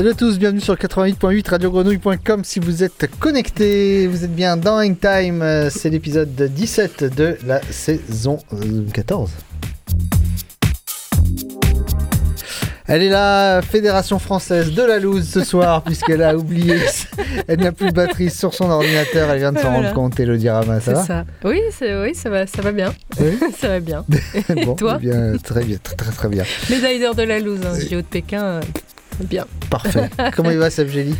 Salut à tous, bienvenue sur 88.8 radiogrenouille.com si vous êtes connectés, vous êtes bien dans Hang Time, euh, c'est l'épisode 17 de la saison euh, 14. Elle est là, Fédération française de la loose ce soir, puisqu'elle a oublié, elle n'a plus de batterie sur son ordinateur, elle vient de s'en Voilà. rendre compte, Elodie Rama, ça va? ça. Oui, oui, ça va, ça va bien. Oui. ça va bien. Et toi eh bien, Très bien, très très très bien, Médaille d'or de la loose, hein, JO de Pékin. Bien. parfait. Comment il va Seb Gély?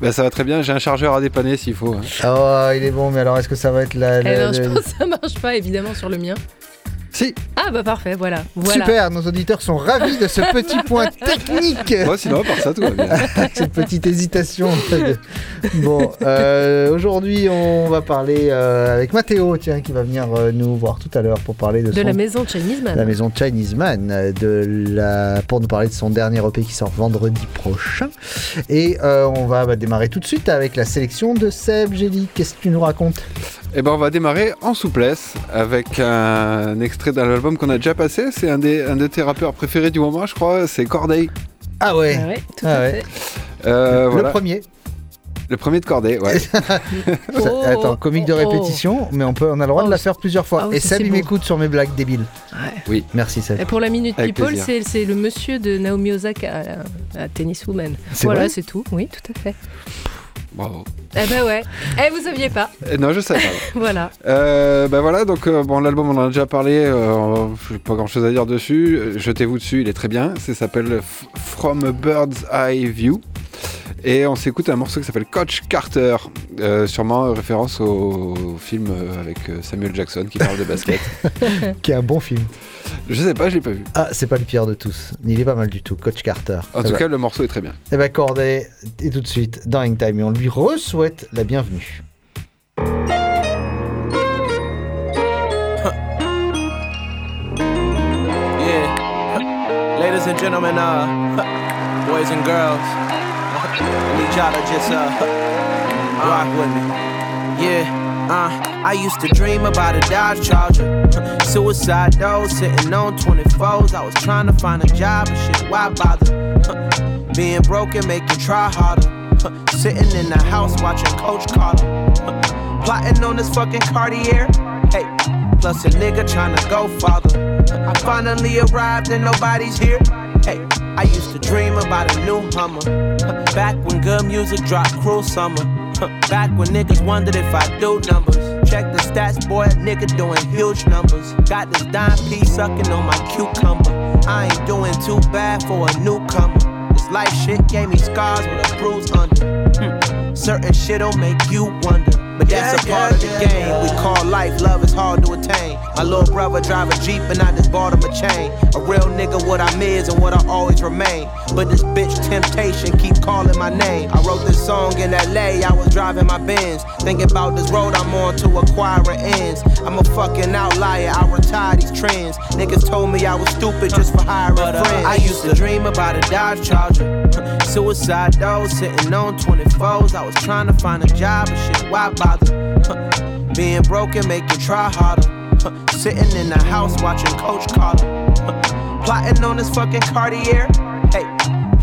Bah, ça va très bien, j'ai un chargeur à dépanner s'il faut. hein. Oh, il est bon, mais alors est-ce que ça va être la... Eh la- ben, je la- pense que ça marche pas, évidemment, sur le mien. Si, Ah, bah parfait, voilà. voilà. super, nos auditeurs sont ravis de ce petit point technique Moi, sinon, à part ça, tout va bien. Cette petite hésitation. bon, euh, aujourd'hui, on va parler euh, avec Mathéo, tiens, qui va venir euh, nous voir tout à l'heure pour parler de, De son- la maison Chinese Man. la maison Chinese Man, de la, pour nous parler de son dernier EP qui sort vendredi prochain. Et euh, on va bah, démarrer tout de suite avec la sélection de Seb Gély. Qu'est-ce que tu nous racontes? Et ben, on va démarrer en souplesse avec un extrait d'un album qu'on a déjà passé. C'est un, des, un de tes rappeurs préférés du moment, je crois. C'est Corday. Ah ouais, Ah ouais, tout Ah à ouais. fait. Euh, le voilà. premier. Le premier de Corday, ouais. Oh, attends, comique de oh, oh. répétition, mais on, peut, on a le droit Oh, de la faire plusieurs fois. ah oui, Et Seb, il m'écoute sur mes blagues débiles. Ouais. Oui. Merci Seb. Et pour la Minute Avec People, c'est c'est le monsieur de Naomi Osaka, à, à Tennis Woman. C'est Voilà, vrai c'est tout. Oui, tout à fait. Bravo. Eh ben ouais. Eh, vous saviez pas. Euh, non, je sais pas. Voilà. Euh, ben voilà, donc euh, bon, l'album on en a déjà parlé, euh, j'ai pas grand chose à dire dessus. Euh, Jetez-vous dessus, il est très bien. Ça s'appelle From a Bird's Eye View. Et on s'écoute un morceau qui s'appelle Coach Carter, euh, sûrement référence au, au film avec Samuel Jackson qui parle de basket. Qui est un bon film. Je sais pas, je l'ai pas vu. Ah, c'est pas le pire de tous. Il est pas mal du tout, Coach Carter. En Ça tout va. cas, le morceau est très bien. Eh ben Corday est tout de suite dans Hang Time et on lui re-souhaite la bienvenue. Yeah. Ladies and gentlemen, uh, boys and girls, I need y'all to just uh, rock with me. Yeah, uh, I used to dream about a Dodge Charger. Suicide doors sitting on 24s. I was trying to find a job and shit, why bother? Being broken make you try harder. Sitting in the house watching Coach Carter. Plotting on this fucking Cartier. Hey, plus a nigga trying to go farther. I finally arrived and nobody's here. Hey, I used to dream about a new Hummer. Back when good music dropped cruel summer. Back when niggas wondered if I do numbers. Check the stats, boy, a nigga doing huge numbers. Got this dime piece sucking on my cucumber. I ain't doing too bad for a newcomer. This life shit gave me scars with a bruise under. Hmm. Certain shit'll make you wonder. But that's a part of the game. We call life, love is hard to attain. My little brother drive a Jeep and I just bought him a chain. A real nigga, what I'm is and what I always remain. But this bitch temptation keep calling my name. I wrote this song in LA, I was driving my Benz. Thinking about this road I'm on to acquire ends. I'm a fucking outlier, I retire these trends. Niggas told me I was stupid just for hiring uh, friends. I used to dream about a Dodge Charger. Suicide doors sitting on 24s. I was trying to find a job and shit, why bother? Being broken make you try harder. Sitting in the house watching Coach Carter. Plotting on this fucking Cartier.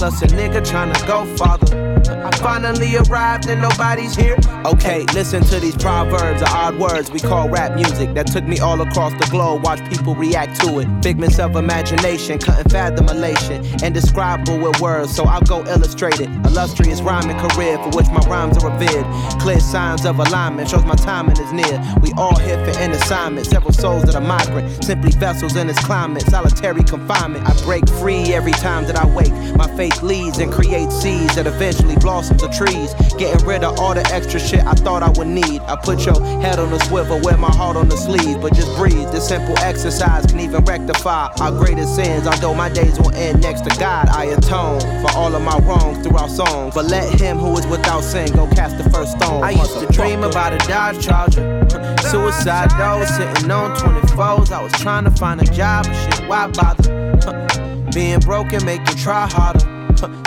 Plus a nigga trying to go farther. I finally arrived and nobody's here. Okay, listen to these proverbs, the odd words we call rap music that took me all across the globe. Watch people react to it. Figments of imagination, couldn't fathom elation. Indescribable with words, so I'll go illustrate it. Illustrious rhyming career for which my rhymes are revered. Clear signs of alignment shows my timing is near. We all here for an assignment. Several souls that are migrant, simply vessels in this climate. Solitary confinement. I break free every time that I wake. My faith leads and create seeds that eventually blossom to trees. Getting rid of all the extra shit I thought I would need. I put your head on the swivel, wear my heart on the sleeve. But just breathe. This simple exercise can even rectify our greatest sins. Although my days will end next to God, I atone for all of my wrongs through our songs. But let him who is without sin go cast the first stone. I used to dream about a Dodge Charger. Suicide doors sitting on 24s. I was trying to find a job, but shit, why bother? Being broken make you try harder.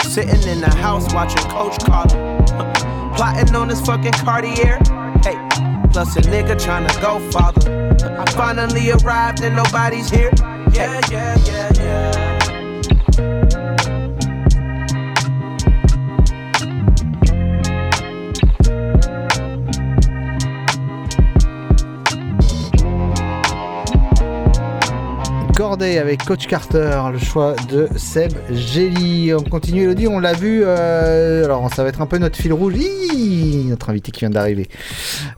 Sitting in the house watching Coach Carter. Plotting on this fucking Cartier. Hey, plus a nigga trying to go father. I finally arrived and nobody's here. Yeah, yeah, yeah, yeah. Corday avec Coach Carter, le choix de Seb Gelly. On continue Elodie, on l'a vu. euh, alors ça va être un peu notre fil rouge. Notre invité qui vient d'arriver.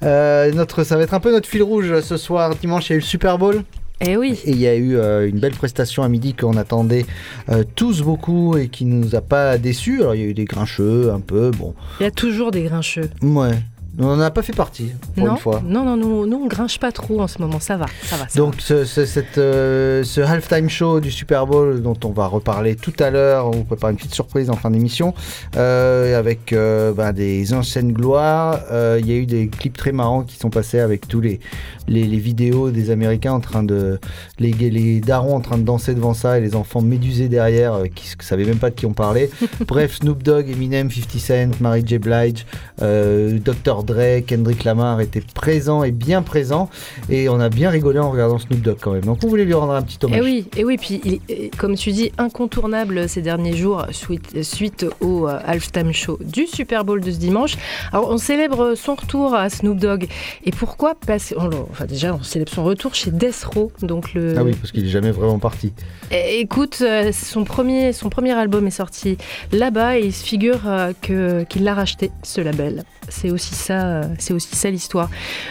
Euh, notre, ça va être un peu notre fil rouge ce soir. Dimanche, il y a eu le Super Bowl. Eh oui. Et il y a eu euh, une belle prestation à midi qu'on attendait euh, tous beaucoup et qui nous a pas déçus. Alors il y a eu des grincheux un peu, bon. Il y a toujours des grincheux. Ouais. On n'en a pas fait partie, pour non, une fois. non, non, nous, nous, on grinche pas trop en ce moment. Ça va, ça va. ça Donc ce, ce- cette, euh, ce halftime show du Super Bowl dont on va reparler tout à l'heure, on vous prépare une petite surprise en fin d'émission, euh, avec euh, ben, des anciennes gloires. Il y a eu des clips très marrants qui sont passés avec tous les, les, les vidéos des Américains en train de... Les, les darons en train de danser devant ça et les enfants médusés derrière qui ne savaient même pas de qui on parlait. Bref, Snoop Dogg, Eminem, 50 Cent, Mary J. Blige, Dr. Dre, Kendrick Lamar étaient présents et bien présents. Et on a bien rigolé en regardant Snoop Dogg quand même. Donc on voulait lui rendre un petit hommage. Et oui, et oui, puis il est, comme tu dis, incontournable ces derniers jours suite, suite au euh, halftime show du Super Bowl de ce dimanche. Alors on célèbre son retour à Snoop Dogg. Et pourquoi Parce on enfin déjà on célèbre son retour chez Death Row, donc le. Ah oui, parce qu'il est jamais vraiment parti. Eh, Écoute, euh, son premier, son premier album est sorti là-bas et il se figure euh, qu'il l'a racheté ce label. C'est aussi ça, euh, c'est aussi ça l'histoire.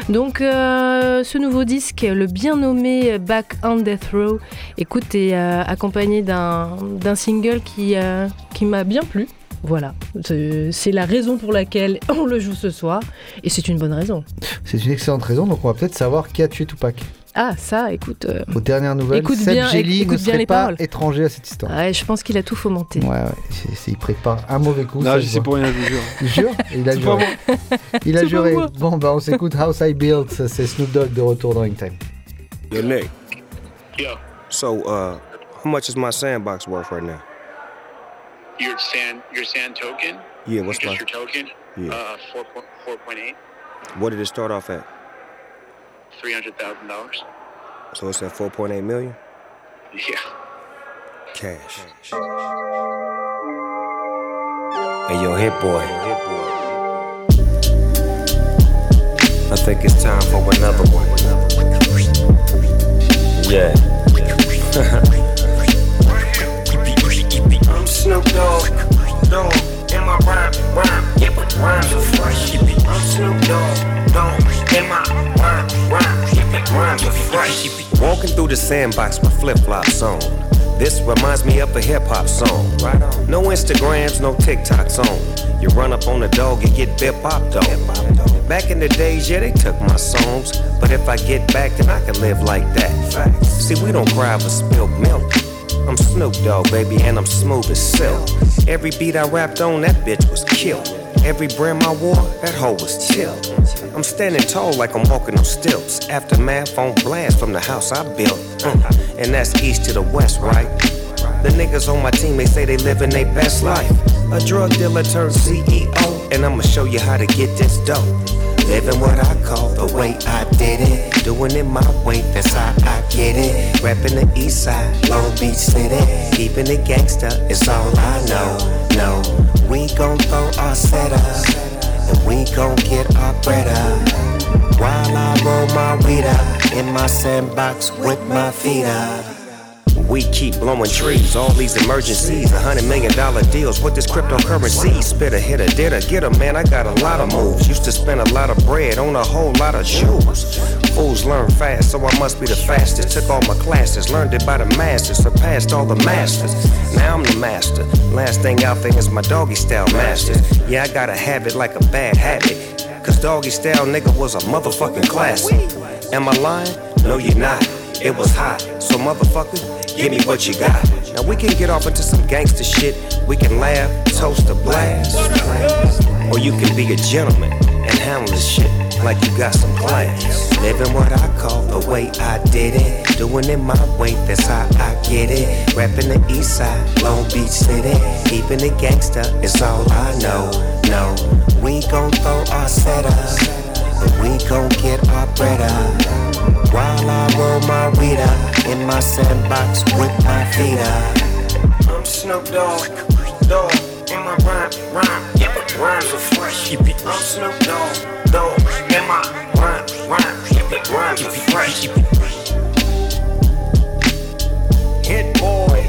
Donc euh, ce nouveau disque, le bien nommé Back on Death Row, écoute, est euh, accompagné d'un single qui qui m'a bien plu. Voilà, c'est la raison pour laquelle on le joue ce soir et c'est une bonne raison. C'est une excellente raison, donc on va peut-être savoir qui a tué Tupac. Ah ça, écoute. euh, Aux dernières nouvelles, Écoute Seb bien- Gelly écoute ne bien serait les pas paroles. étranger à cette histoire. ouais, je pense qu'il a tout fomenté. Ouais, ouais, c'est- c'est- il prépare un mauvais coup. Non, ça se sais pour rien, je vous jure. Tu jures Il a C'est juré. pas Il a C'est pas juré. moi. Bon, bah on s'écoute House I Built, ça, c'est Snoop Dogg de retour dans Time. Yo, Nick. Yo, So, uh, how much is my sandbox worth right now? your sand, your sand token? Yeah, what's just my- your token? Yeah. Uh, four point four point eight, What did it start off at? Three hundred thousand dollars. So it's at 4.8 million? Yeah. Cash. Hey, yo, hit boy. I think it's time for another one. Yeah. I'm Snoop Dogg, Dogg, in my rhyme, rhyme, yeah, but rhymes are fresh. I'm Snoop Dogg, Dogg, in my rhyme, rhyme, yeah, but rhymes are fresh. Walking through the sandbox with flip flops on. This reminds me of a hip hop song. Right on. No Instagrams, no TikToks on. You run up on a dog and get bip bop dog. Back in the days, yeah, they took my songs. But if I get back, then I can live like that. See, we don't cry for spilled milk. I'm Snoop Dogg, baby, and I'm smooth as silk. Every beat I rapped on, that bitch was killed. Every brim I wore, that hoe was chill. I'm standing tall like I'm walking on stilts. Aftermath on blast from the house I built. Mm. And that's east to the west, right? The niggas on my team, they say they living their best life. A drug dealer turned CEO, and I'ma show you how to get this dope. Living what I call the way I did it. Doing it my way, that's how I get it. Rapping the east side, Long Beach City. Keeping it gangsta it's all I know. No, we gon' throw our setup. And we gon' get our bread up. While I roll my weed up in my sandbox with my feet up. We keep blowing trees, all these emergencies, a hundred million dollar deals. with this cryptocurrency? Spit a hit a did a get a man. I got a lot of moves. Used to spend a lot of bread on a whole lot of shoes. Fools learn fast, so I must be the fastest. Took all my classes, learned it by the masters, surpassed all the masters. Now I'm the master. Last thing out there is my doggy style masters. Yeah, I got a habit like a bad habit. Cause doggy style nigga was a motherfucking classic. Am I lying? No, you're not. It was hot, so motherfucker, give me what you got. Now we can get off into some gangster shit. We can laugh, toast a blast. Or you can be a gentleman and handle this shit like you got some class. Living what I call the way I did it. Doing it my way, that's how I get it. Rapping the east side, Long Beach City. Keeping it gangster is all I know. No, we gon' throw our setup. But we gon' get our bread up. While I roll my weed up in my sandbox with my feet up. I'm Snoop Dogg, dog, in my rhyme, rhyme, yeah, but rhymes are fresh. I'm Snoop Dogg, dog, in my rhyme, rhyme, yeah, but rhymes are fresh. Hit boy,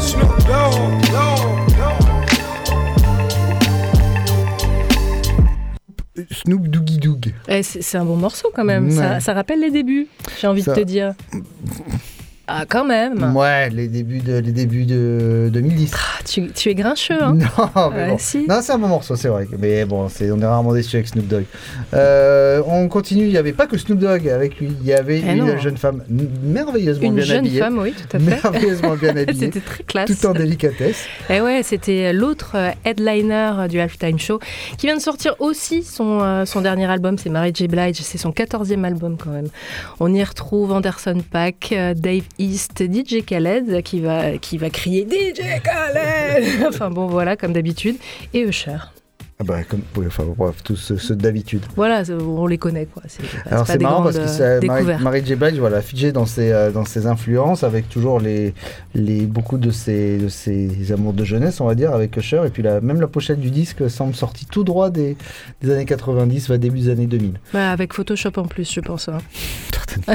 Snoop Dogg, dog, Snoop Doogie Doog. Eh, c'est un bon morceau quand même. Ça, rappelle les débuts, j'ai envie Ça- de te dire. Ah, quand même. Ouais, les débuts de, les débuts de 2010. Ah, tu, tu es grincheux, hein Non, mais Ouais, bon. si. Non, c'est un bon morceau, c'est vrai. Mais bon, c'est, on est rarement déçu avec Snoop Dogg. Euh, on continue. Il n'y avait pas que Snoop Dogg avec lui. Il y avait Eh une non. jeune femme merveilleusement Une bien jeune habillée. femme, oui, tout à fait. Merveilleusement bien habillée. C'était très classe. Tout en délicatesse. Et ouais, c'était l'autre euh, headliner du Halftime Show qui vient de sortir aussi son, euh, son dernier album, c'est Mary J. Blige, c'est son 14e album quand même. On y retrouve Anderson euh, Dave East, DJ Khaled qui va, qui va crier DJ Khaled Enfin bon, voilà, comme d'habitude. Et Usher. Ah bah, comme, oui, enfin, bref, tous ceux, ceux d'habitude. Voilà, on les connaît quoi. C'est Alors c'est marrant parce que euh, découvertes. Mary J. Blige, voilà, figée dans ses, euh, dans ses influences, avec toujours les, les, beaucoup de ses, de ses amours de jeunesse, on va dire, avec Usher. Et puis la, même la pochette du disque semble sortie tout droit des, des années 90, va début des années 2000. Ouais, avec Photoshop en plus, je pense. hein.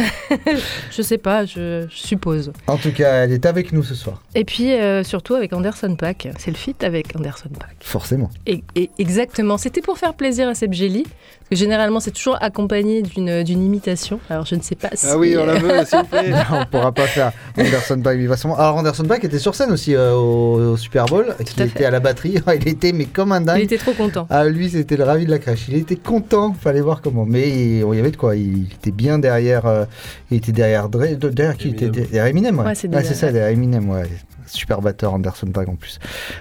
je sais pas, je, je suppose. En tout cas, elle est avec nous ce soir, Et puis euh, surtout avec Anderson Paak. C'est le feat avec Anderson Paak. forcément. Et, et exactement, c'était pour faire plaisir à Seb Jelly, parce que généralement c'est toujours accompagné d'une d'une imitation. Alors je ne sais pas si. Ah oui, on la veut, s'il vous plaît. on pourra pas faire Anderson Paak, il va sûrement- Alors Anderson Paak était sur scène aussi euh, au, au Super Bowl, il à était fait. à la batterie, il était mais comme un dingue. Il était trop content. Ah, lui, c'était le ravi de la crèche. Il était content, fallait voir comment. Mais il il y avait de quoi. Il était bien derrière. euh, il était derrière Derrière qui il était Derrière Eminem, ouais. Ouais, c'est derrière- ça, derrière Eminem, ouais. Super batteur, Anderson Paak en plus.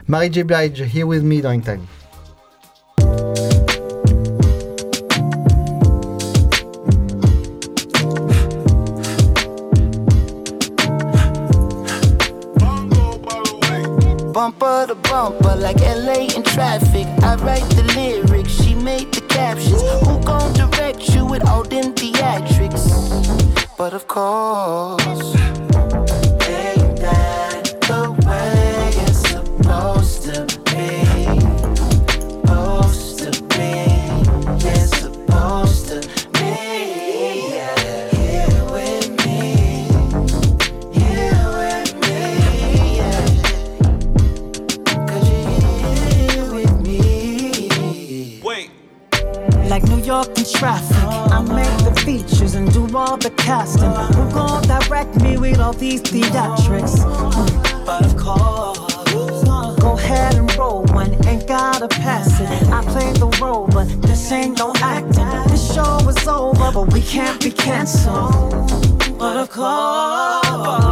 Mary J. Blige, Here With Me dans Time. Bumper to bumper, like LA in traffic. I write the lyrics, she made the captions. Who gon' direct you with all them theatrics? But of course, York in traffic, I make the features and do all the casting. Who gon' direct me with all these theatrics? Hmm. But of course, go ahead and roll one, ain't gotta pass it. I play the role, but this ain't no acting. This show is over, but we can't be canceled. But of course,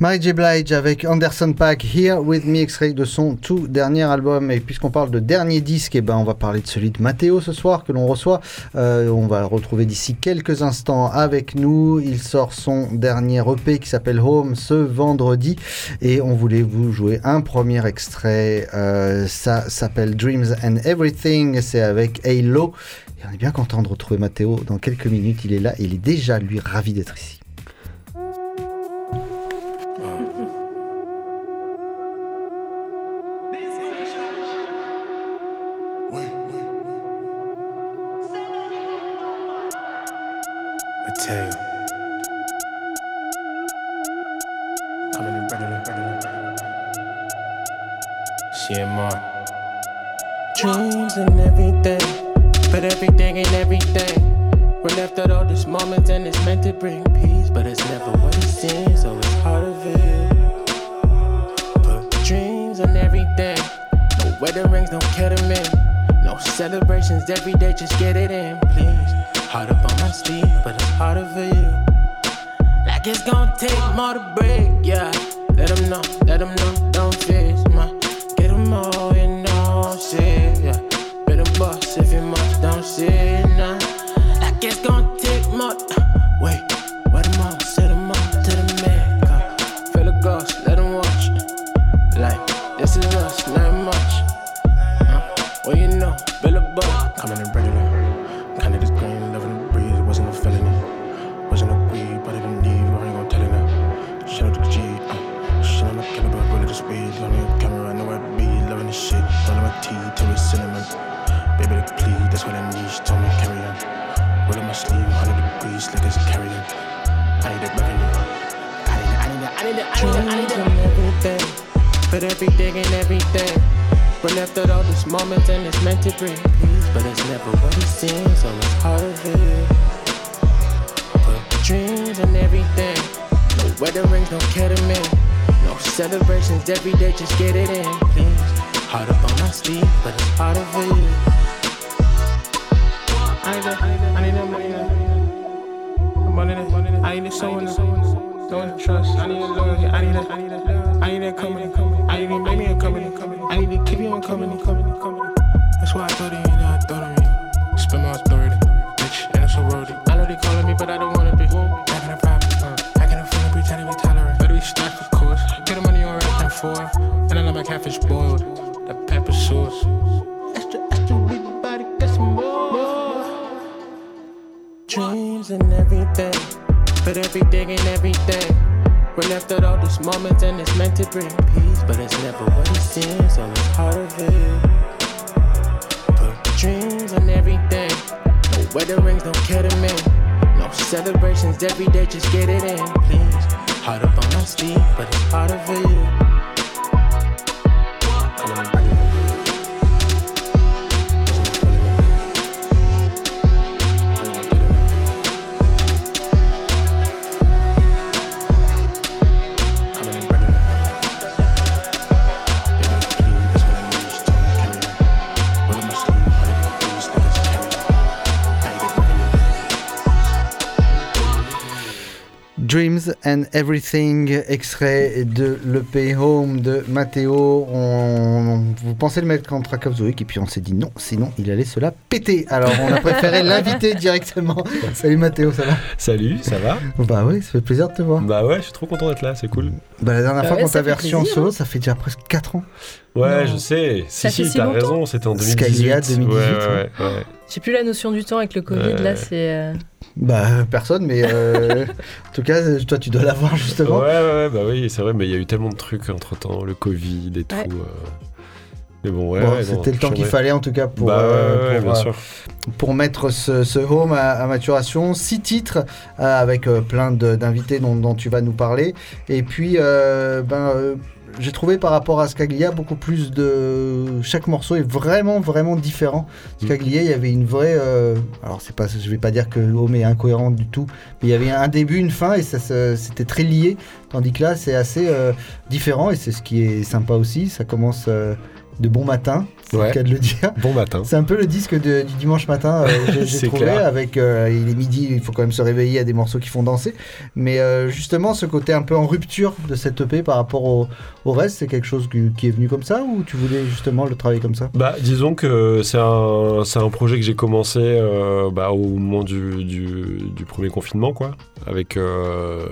Mary J. Blige avec Anderson Pack, Here With Me, extrait de son tout dernier album. Et puisqu'on parle de dernier disque, eh ben on va parler de celui de Matteo ce soir que l'on reçoit. Euh, on va le retrouver d'ici quelques instants avec nous. Il sort son dernier EP qui s'appelle Home ce vendredi. Et on voulait vous jouer un premier extrait. Euh, ça s'appelle Dreams and Everything. C'est avec Halo. Et on est bien content de retrouver Matteo dans quelques minutes. Il est là et il est déjà, lui, ravi d'être ici. Dreams and everything, but everything ain't everything. We're left out all these moments and it's meant to bring peace, but it's never what it seems, so it's hard to feel. But dreams and everything, no wedding rings, no ketamine, no celebrations every day, just get it in, please. Hard up on my sleeve, but it's harder for you. Like it's gonna take more to break, yeah. Let them know, let them know, don't face my. Get them all, you know, shit, if you must, don't say and Everything, extrait de l'EP Home de Matteo. On, vous pensez le mettre en track of the week et puis on s'est dit non, sinon il allait se la péter. Alors on a préféré l'inviter directement. Salut Matteo, ça va? Salut, ça va? Bah oui, ça fait plaisir de te voir. Bah ouais, je suis trop content d'être là, c'est cool. Bah la dernière Bah fois ouais, qu'on en plaisir, solo, hein. ça fait déjà presque 4 ans. Ouais, Non. je sais. Ça Si, fait si, si t'as longtemps raison, c'était en 2018. Scalia 2018, Ouais, ouais. ouais, ouais. J'ai plus la notion du temps avec le Covid, Ouais. là c'est. euh, Bah, personne, mais euh, en tout cas, euh, toi, tu dois l'avoir justement. Ouais, ouais, ouais, bah oui, c'est vrai, mais il y a eu tellement de trucs entre temps, le Covid et tout. Ouais. euh. Mais bon, ouais, Bon, ouais, non, C'était le temps qu'il fallait en tout cas pour, Bah euh, pour, bien euh, sûr. pour mettre ce, ce home à, à maturation. Six titres euh, avec euh, plein de- d'invités dont, dont tu vas nous parler. Et puis, euh, ben, euh, j'ai trouvé par rapport à Scaglia beaucoup plus de. Chaque morceau est vraiment, vraiment différent. Scaglia, il y avait une vraie. euh, Alors, c'est pas, je vais pas dire que home est incohérent du tout, mais il y avait un début, une fin et ça, c'était très lié. Tandis que là, c'est assez euh, différent et c'est ce qui est sympa aussi. Ça commence. euh, de bon matin, c'est Ouais. le cas de le dire. Bon matin. C'est un peu le disque de- du dimanche matin, euh, j'ai- trouvé, clair. avec euh, il est midi, il faut quand même se réveiller, a des morceaux qui font danser. Mais euh, justement, ce côté un peu en rupture de cette EP par rapport au, au reste, c'est quelque chose qui, qui est venu comme ça ou tu voulais justement le travailler comme ça? Bah, disons que c'est un, projet que j'ai commencé euh, bah, au moment du, du, du premier confinement, quoi, avec euh,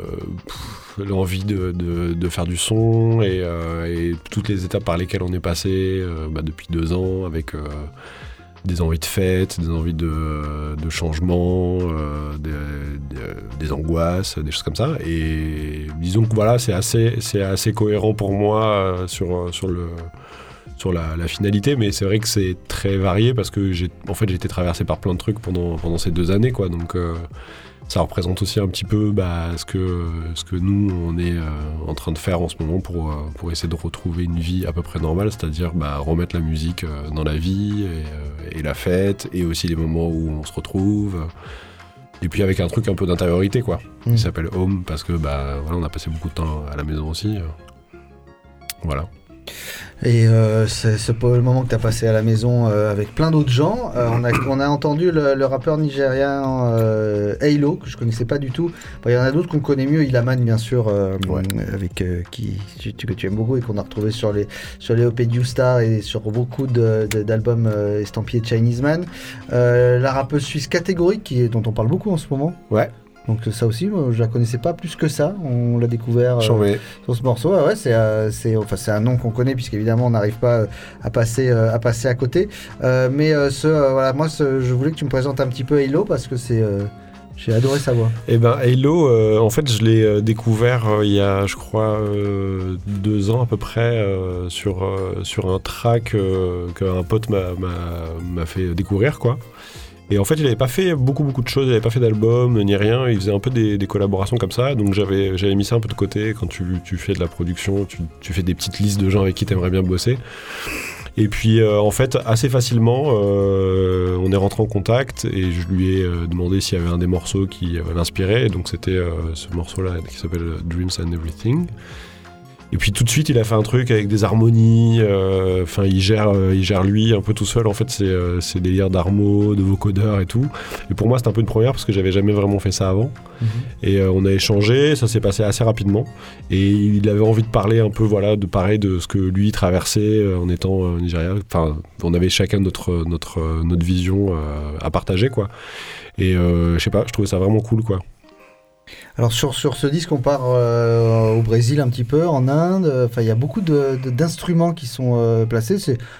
pff, l'envie de, de, faire du son et, euh, et toutes les étapes par lesquelles on est passé euh, bah, depuis deux ans, avec euh, des envies de fête, des envies de, changement, des, des- angoisses, des choses comme ça. Et disons que voilà, c'est assez, assez cohérent pour moi sur, sur le sur la, finalité, mais c'est vrai que c'est très varié parce que j'ai en fait été traversé par plein de trucs pendant, pendant ces deux années quoi, donc ça représente aussi un petit peu bah, ce que ce que nous on est euh, en train de faire en ce moment pour euh, pour essayer de retrouver une vie à peu près normale, c'est-à-dire bah, remettre la musique euh, dans la vie et, et la fête et aussi les moments où on se retrouve. Et puis avec un truc un peu d'intériorité quoi, Mm. qui s'appelle Home parce que bah voilà on a passé beaucoup de temps à la maison aussi. Voilà. Et euh, c'est pas le moment que tu as passé à la maison euh, avec plein d'autres gens. Euh, on, a, on a entendu le, le rappeur nigérien euh, Halo, que je connaissais pas du tout. Bon, Il y en a d'autres qu'on connaît mieux, Ilaman bien sûr, euh, avec euh, qui tu, que tu aimes beaucoup et qu'on a retrouvé sur les sur les OP Star et sur beaucoup d'albums euh, estampillés Chinese Man. Euh, la rappeuse suisse catégorique qui est, dont on parle beaucoup en ce moment. Ouais. Donc ça aussi, moi, je la connaissais pas plus que ça. On l'a découvert euh, sur ce morceau. Ah ouais, c'est euh, c'est enfin un nom qu'on connaît puisqu'évidemment on n'arrive pas euh, à passer euh, à passer à côté. Mais ce voilà, moi ce- je voulais que tu me présentes un petit peu Halo parce que c'est j'ai adoré sa voix. Eh ben Halo, en fait, je l'ai découvert il y a, je crois, deux ans à peu près sur sur un track qu'un pote m'a fait découvrir, quoi. Et en fait, il n'avait pas fait beaucoup beaucoup de choses, il n'avait pas fait d'album ni rien. Il faisait un peu des, collaborations comme ça, donc j'avais j'avais mis ça un peu de côté. Quand tu, fais de la production, tu, fais des petites listes de gens avec qui tu aimerais bien bosser. Et puis euh, en fait, assez facilement, euh, on est rentré en contact et je lui ai euh, demandé s'il y avait un des morceaux qui l'inspirait. Donc c'était ce morceau-là qui s'appelle Dreams and Everything. Et puis tout de suite, il a fait un truc avec des harmonies. euh, Enfin, il gère, euh, il gère lui un peu tout seul. En fait, c'est euh, c'est des délires d'harmo, de vocodeurs et tout. Et pour moi, c'était un peu une première parce que j'avais jamais vraiment fait ça avant. Et euh, on a échangé, ça s'est passé assez rapidement. Et il avait envie de parler un peu, voilà, de pareil de ce que lui traversait en étant Nigeria. Enfin, on avait chacun notre notre notre vision à partager, quoi. Et je sais pas, je trouvais ça vraiment cool, quoi. Alors sur, sur ce disque, on part euh, au Brésil un petit peu, en Inde. Enfin, il y a beaucoup de- de- d'instruments qui sont euh, placés.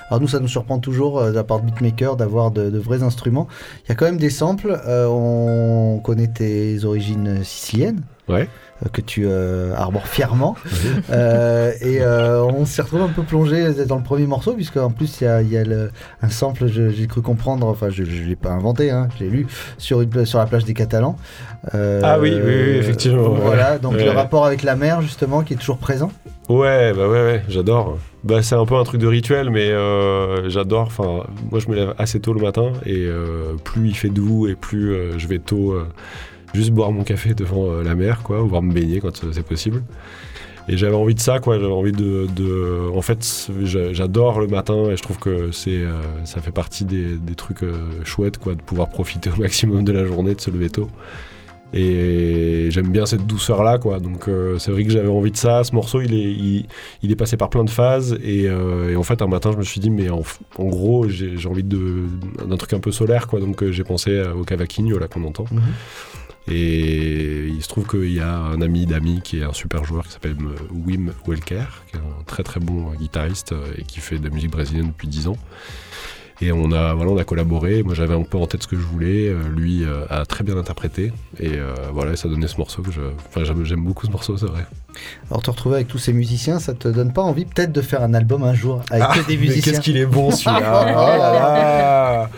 Alors nous, ça nous surprend toujours euh, de la part de beatmaker d'avoir de, de vrais instruments. Il y a quand même des samples. euh, on connaît tes origines siciliennes. Ouais. euh, que tu euh, arbores fièrement. Euh, et euh, on s'est retrouvé un peu plongé dans le premier morceau, puisque en plus il y a, il y a le- un sample, j'ai cru comprendre, enfin je ne l'ai pas inventé, hein, je l'ai lu, sur, une, sur la plage des Catalans. Ah oui, oui, oui, effectivement, ouais. Voilà, donc Ouais. le rapport avec la mer, justement, qui est toujours présent. Ouais, bah ouais, ouais, j'adore. Bah, c'est un peu un truc de rituel, mais euh, j'adore. Enfin, moi, je me lève assez tôt le matin et euh, plus il fait doux et plus euh, je vais tôt juste boire mon café devant euh, la mer, quoi, ou voir me baigner quand euh, c'est possible. Et j'avais envie de ça, quoi. J'avais envie de, En fait, j'a- j'adore le matin et je trouve que c'est, euh, ça fait partie des, des trucs chouettes, quoi, de pouvoir profiter au maximum de la journée, de se lever tôt. Et j'aime bien cette douceur-là, quoi. Donc c'est vrai que j'avais envie de ça. Ce morceau, il est, il, est passé par plein de phases. Et, en fait, un matin, je me suis dit, mais en, gros, j'ai envie d'un truc un peu solaire, quoi. Donc j'ai pensé au cavaquinho, là, qu'on entend. Et il se trouve qu'il y a un ami d'amis qui est un super joueur qui s'appelle euh, Wim Welker, qui est un très très bon guitariste euh, et qui fait de la musique brésilienne depuis 10 ans. Et on a, voilà, on a collaboré. Moi, j'avais un peu en tête ce que je voulais. Euh, lui euh, a très bien interprété. Et euh, voilà, ça donnait ce morceau que je. Enfin, j'aime, j'aime beaucoup ce morceau, c'est vrai. Alors te retrouver avec tous ces musiciens, ça te donne pas envie peut-être de faire un album un jour avec Ah, que des mais musiciens qu'est-ce qu'il est bon celui-là Oh là là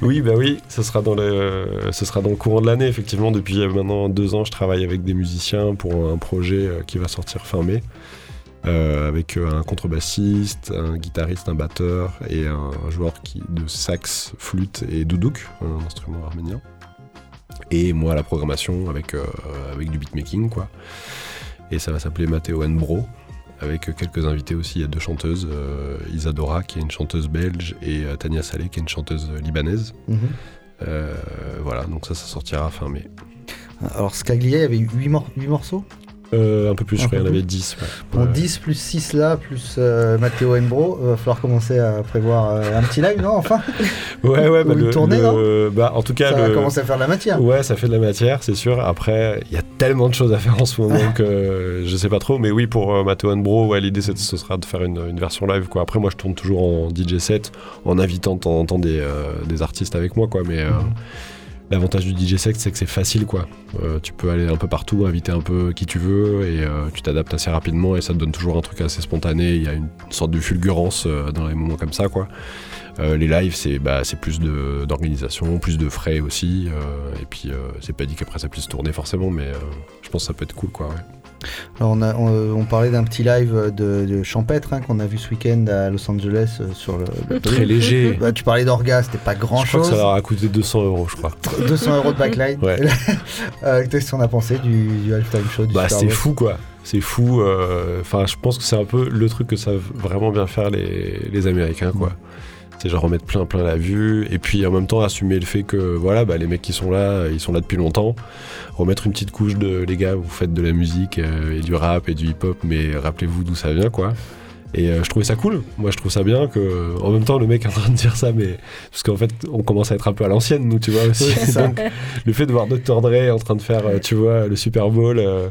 Oui, bah oui, ce sera dans le, ce sera dans le courant de l'année. Effectivement, depuis maintenant deux ans, je travaille avec des musiciens pour un projet qui va sortir fin mai. Euh, avec euh, un contrebassiste, un guitariste, un batteur et un joueur qui, de sax, flûte et doudouk, un instrument arménien. Et moi la programmation avec, euh, avec du beatmaking quoi. Et ça va s'appeler Matteo and Bro avec quelques invités aussi. Il y a deux chanteuses, euh, Isadora qui est une chanteuse belge et Tania Saleh qui est une chanteuse libanaise. Mhm. Voilà, donc ça, ça sortira fin mai. Alors Scaglia, il y avait eu 8, morceaux? Euh, un peu plus, je crois, il y en avait plus 10. ouais. Bon, Ouais. 10 plus 6 là, plus euh, Matteo Embro, il va falloir commencer à prévoir euh, un petit live, non Enfin? Ouais, ouais, Ou bah, une le, tournée, le- bah, en tout cas, Ça va le- commencer à faire de la matière. Ouais, ça fait de la matière, c'est sûr. Après, il y a tellement de choses à faire en ce moment que je sais pas trop. Mais oui, pour euh, Matteo and Bro, ouais, l'idée ce sera de faire une, une version live. Quoi. Après, moi, je tourne toujours en DJ set, en invitant de temps en temps des, euh, des artistes avec moi. Quoi. Mais euh, l'avantage du DJ set, c'est que c'est facile. Quoi. Euh, tu peux aller un peu partout, inviter un peu qui tu veux, et euh, tu t'adaptes assez rapidement. Et ça te donne toujours un truc assez spontané. Il y a une sorte de fulgurance euh, dans les moments comme ça. Quoi. Les lives, c'est bah, plus d'organisation, plus de frais aussi. et puis, c'est pas dit qu'après ça puisse tourner forcément, mais je pense que ça peut être cool. Quoi, ouais. Alors on, a- on, on parlait d'un petit live de, de champêtre hein, qu'on a vu ce week-end à Los Angeles euh, sur le, le Très léger. Bah, tu parlais d'orga, c'était pas grand Je crois que chose. ça leur a coûté 200 euros, je crois. 200 euros de backline. Ouais. euh, Qu'est-ce qu'on a pensé du, du halftime show du Bah, c'est fou, quoi. C'est fou. euh, Enfin, je pense que c'est un peu le truc que savent vraiment bien faire les, les Américains, quoi. C'est genre remettre plein plein la vue et puis en même temps assumer le fait que voilà bah, les mecs qui sont là ils sont là depuis longtemps. Remettre une petite couche de les gars vous faites de la musique euh, et du rap et du hip hop mais rappelez-vous d'où ça vient quoi. Et euh, je trouvais ça cool. Moi je trouve ça bien que en même temps le mec est en train de dire ça mais parce qu'en fait on commence à être un peu à l'ancienne nous tu vois aussi. Oui, donc le fait de voir Dr Dre en train de faire euh, tu vois le Super Bowl euh,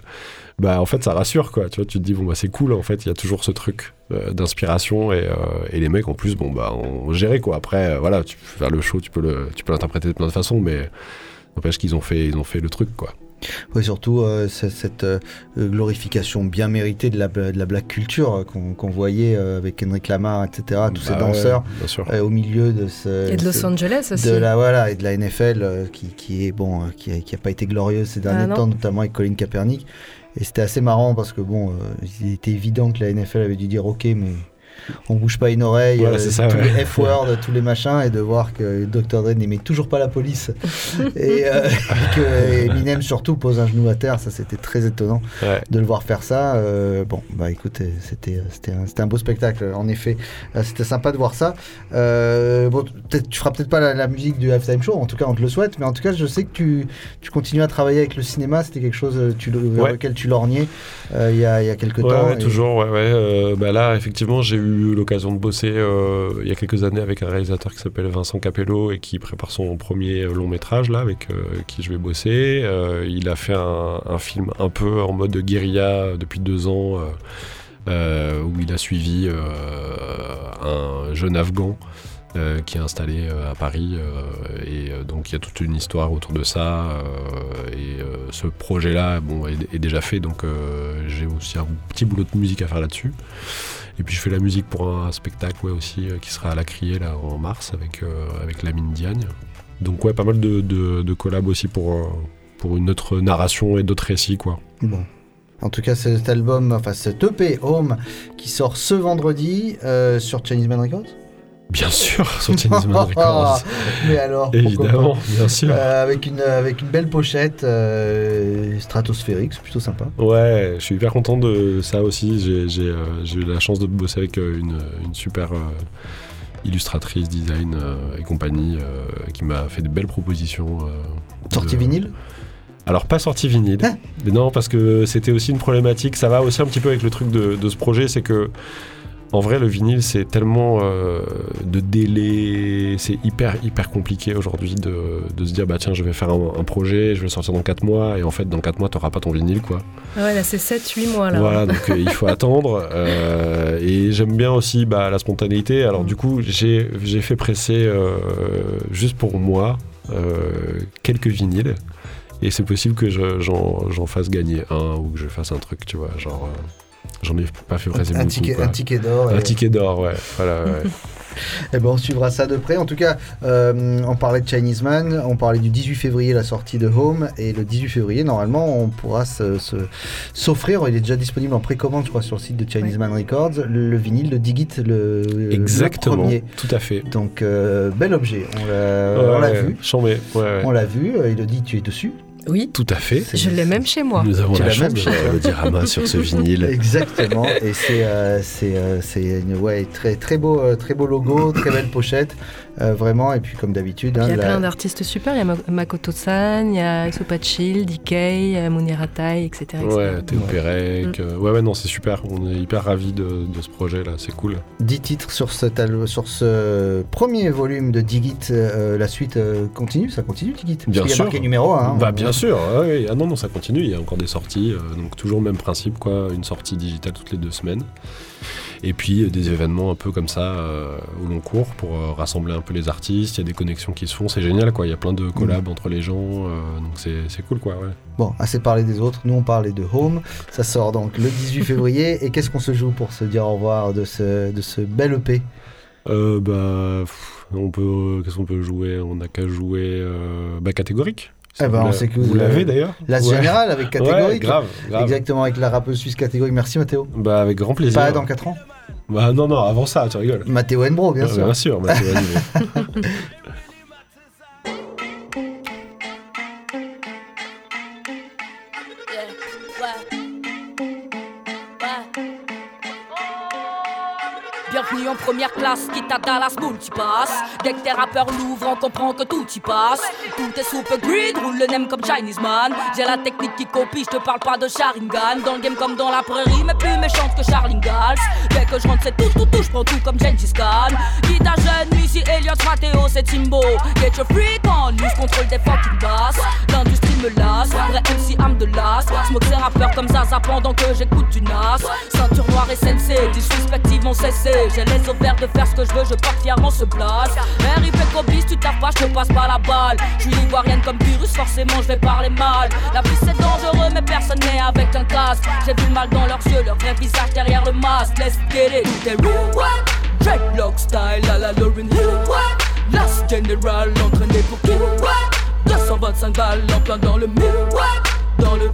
bah en fait ça rassure quoi. Tu vois tu te dis bon bah c'est cool en fait il y a toujours ce truc euh, d'inspiration et, euh, et les mecs en plus bon bah on gérait quoi. Après euh, voilà tu peux faire le show tu peux le tu peux l'interpréter de plein de façons mais n'empêche qu'ils ont fait ils ont fait le truc quoi Ouais, surtout euh, cette euh, glorification bien méritée de la, de la black culture euh, qu'on voyait euh, avec Kendrick Lamar, etc. Tous ces Bah danseurs ouais, bien sûr. euh, au milieu de ce, Et de Los ce- Angeles aussi. de la voilà et de la NFL euh, qui, qui est bon, euh, qui, a, qui a pas été glorieuse ces derniers Ah, temps, notamment avec Colin Kaepernick. Et c'était assez marrant parce que bon, euh, il était évident que la NFL avait dû dire ok, mais on bouge pas une oreille, Voilà, euh, ça, tous ouais. les F-words, tous les machins, et de voir que Dr. Dre n'aimait toujours pas la police et, euh, et que Eminem surtout pose un genou à terre, ça c'était très étonnant Ouais. de le voir faire ça. Euh, bon, bah écoute, euh, c'était c'était un, c'était un beau spectacle, en effet. C'était sympa de voir ça. Euh, bon, peut-être tu feras peut-être pas la, la musique du halftime show, en tout cas on te le souhaite, mais en tout cas je sais que tu, tu continues à travailler avec le cinéma, c'était quelque chose tu, vers Ouais. lequel tu lorgnais euh, il y, a, il y a quelques Ouais, temps. ouais, et- toujours, ouais, ouais. Euh, bah là, effectivement, j'ai eu l'occasion de bosser euh, il y a quelques années avec un réalisateur qui s'appelle Vincent Capello et qui prépare son premier long métrage, là, avec euh, qui je vais bosser. Euh, il a fait un, film un peu en mode guérilla depuis deux ans, où il a suivi un jeune Afghan. qui est installé à Paris et donc il y a toute une histoire autour de ça et ce projet là bon est, est déjà fait donc j'ai aussi un petit boulot de musique à faire là-dessus et puis je fais la musique pour un spectacle ouais, aussi euh, qui sera à la Criée là en mars avec euh, avec Lamine Diagne donc ouais pas mal de, de, collabs aussi pour euh, pour une autre narration et d'autres récits quoi Bon. En tout cas, cet album, enfin cet EP Home qui sort ce vendredi sur Chinese Man Records? Bien sûr sur Chinese Man Records Mais alors, évidemment bien sûr Euh, avec, une, avec une belle pochette euh, stratosphérique, c'est plutôt sympa. Ouais, je suis hyper content de ça aussi. J'ai j'ai, euh, j'ai eu la chance de bosser avec une, une super illustratrice, design et compagnie qui m'a fait de belles propositions. Sortie de- vinyle? Alors pas sortie vinyle. Mais non, parce que c'était aussi une problématique. Ça va aussi un petit peu avec le truc de, de ce projet, c'est que En vrai, le vinyle, c'est tellement euh, de délai, c'est hyper, hyper compliqué aujourd'hui de, de se dire, bah tiens, je vais faire un, un projet, je vais le sortir dans 4 mois, et en fait, dans 4 mois, t'auras pas ton vinyle, quoi. Ouais, là, c'est 7-8 mois, là. Voilà, donc euh, il faut attendre. euh, et j'aime bien aussi bah, la spontanéité. Alors, du coup, j'ai j'ai fait presser juste pour moi quelques vinyles. Et c'est possible que je- j'en fasse gagner un ou que je fasse un truc, tu vois. Genre, j'en ai pas fait presser Un beaucoup. ticket- quoi. un ticket d'or, Un et- ticket d'or, ouais. Voilà, ouais. Eh ben, on suivra ça de près. En tout cas, euh, on parlait de Chinese Man, on parlait du 18 février, la sortie de Home, et le 18 février, normalement, on pourra se- se- s'offrir, il est déjà disponible en précommande, je crois, sur le site de Chinese Man Records, le vinyle de Digit, le, le Exactement, premier. tout à fait. Donc, euh, bel objet, on l'a Ouais, vu. chambé, ouais, ouais. On l'a vu, euh, Elodie, tu es dessus. Oui. Tout à fait. Je l'ai même chez moi. Nous avons Tu la l'as chance toi. le diorama sur ce vinyle. Exactement, et c'est euh, c'est euh, c'est une ouais, très très beau euh, très beau logo, très belle pochette, euh, vraiment. Et puis comme d'habitude, hein, Il y a la- plein d'artistes super. Il y a Ma- Makoto-san, il y a Sopachil, DK, euh, Muniratai, etc. etc. Ouais, Théo Pérec. euh, ouais, ouais, non, c'est super. On est hyper ravis de, de ce projet-là. C'est cool. 10 titres sur, cet al- sur ce premier volume de Digit. euh, la suite euh, continue, ça continue Digit? Bien qu'il y a sûr. marqué numéro 1. Bah, bien sûr. ouais, ouais. Ah non, non, ça continue. Il y a encore des sorties. euh, donc, toujours le même principe, quoi. Une sortie digitale toutes les deux semaines. Et puis, euh, des événements un peu comme ça euh, au long cours pour euh, rassembler un peu les artistes. Il y a des connexions qui se font. C'est génial, quoi. Il y a plein de collabs entre les gens. euh, donc, c'est cool, quoi. Ouais. Bon, assez parlé des autres, nous on parlait de Home. Ça sort donc le 18 février. Et qu'est-ce qu'on se joue pour se dire au revoir de ce, de ce bel EP Euh, bah, pff, on peut, qu'est-ce qu'on peut jouer? On n'a qu'à jouer euh, bah, catégorique. Eh ben, Vous on sait que vous vous l'avez avez- d'ailleurs. La Ouais. générale avec catégorique. Ouais, grave, grave. Exactement, avec la rappeuse suisse catégorique. Merci Mathéo. Bah, avec grand plaisir. Pas dans 4 ans Bah, non, non, avant ça, tu rigoles. Mathéo Enbro, bien sûr. Bien sûr, Mathéo Enbro. En première classe, quitte à Dallas, multipass. Dès que tes rappeurs l'ouvrent, on comprend que tout y passe. Tout est soupe grid, roule le nem comme Chinese man. J'ai la technique qui copie, je te parle pas de Sharingan. Dans le game comme dans la prairie, mais plus méchante que Charlie Gals. Dès que je rentre, c'est tout, tout, tout, je prends tout comme Gengis Khan. Guita jeune, Missy Elliott, Matteo, c'est Timbo. Get your freak on, nous contrôle des fucking basses. L'industrie me lasse, vrai MC âme de l'as. Smoke ses rappeurs comme Zaza pendant que j'écoute du nas. Ceinture noire et sensei, disrespectivement cessé. J'ai les ovaires de faire ce que je veux, je porte fièrement ce place. RIP Cobis, tu pas, je te passe pas la balle. Je suis ivoirienne comme virus, forcément je vais parler mal. La vie c'est dangereux, mais personne n'est avec un casque. J'ai vu le mal dans leurs yeux, leur vrai visage derrière le masque. Let's get it, what? Dreadlock style à la Lauren Hill? Last General entraîné pour kill what? 225 balles en plein dans le mille what? Dans le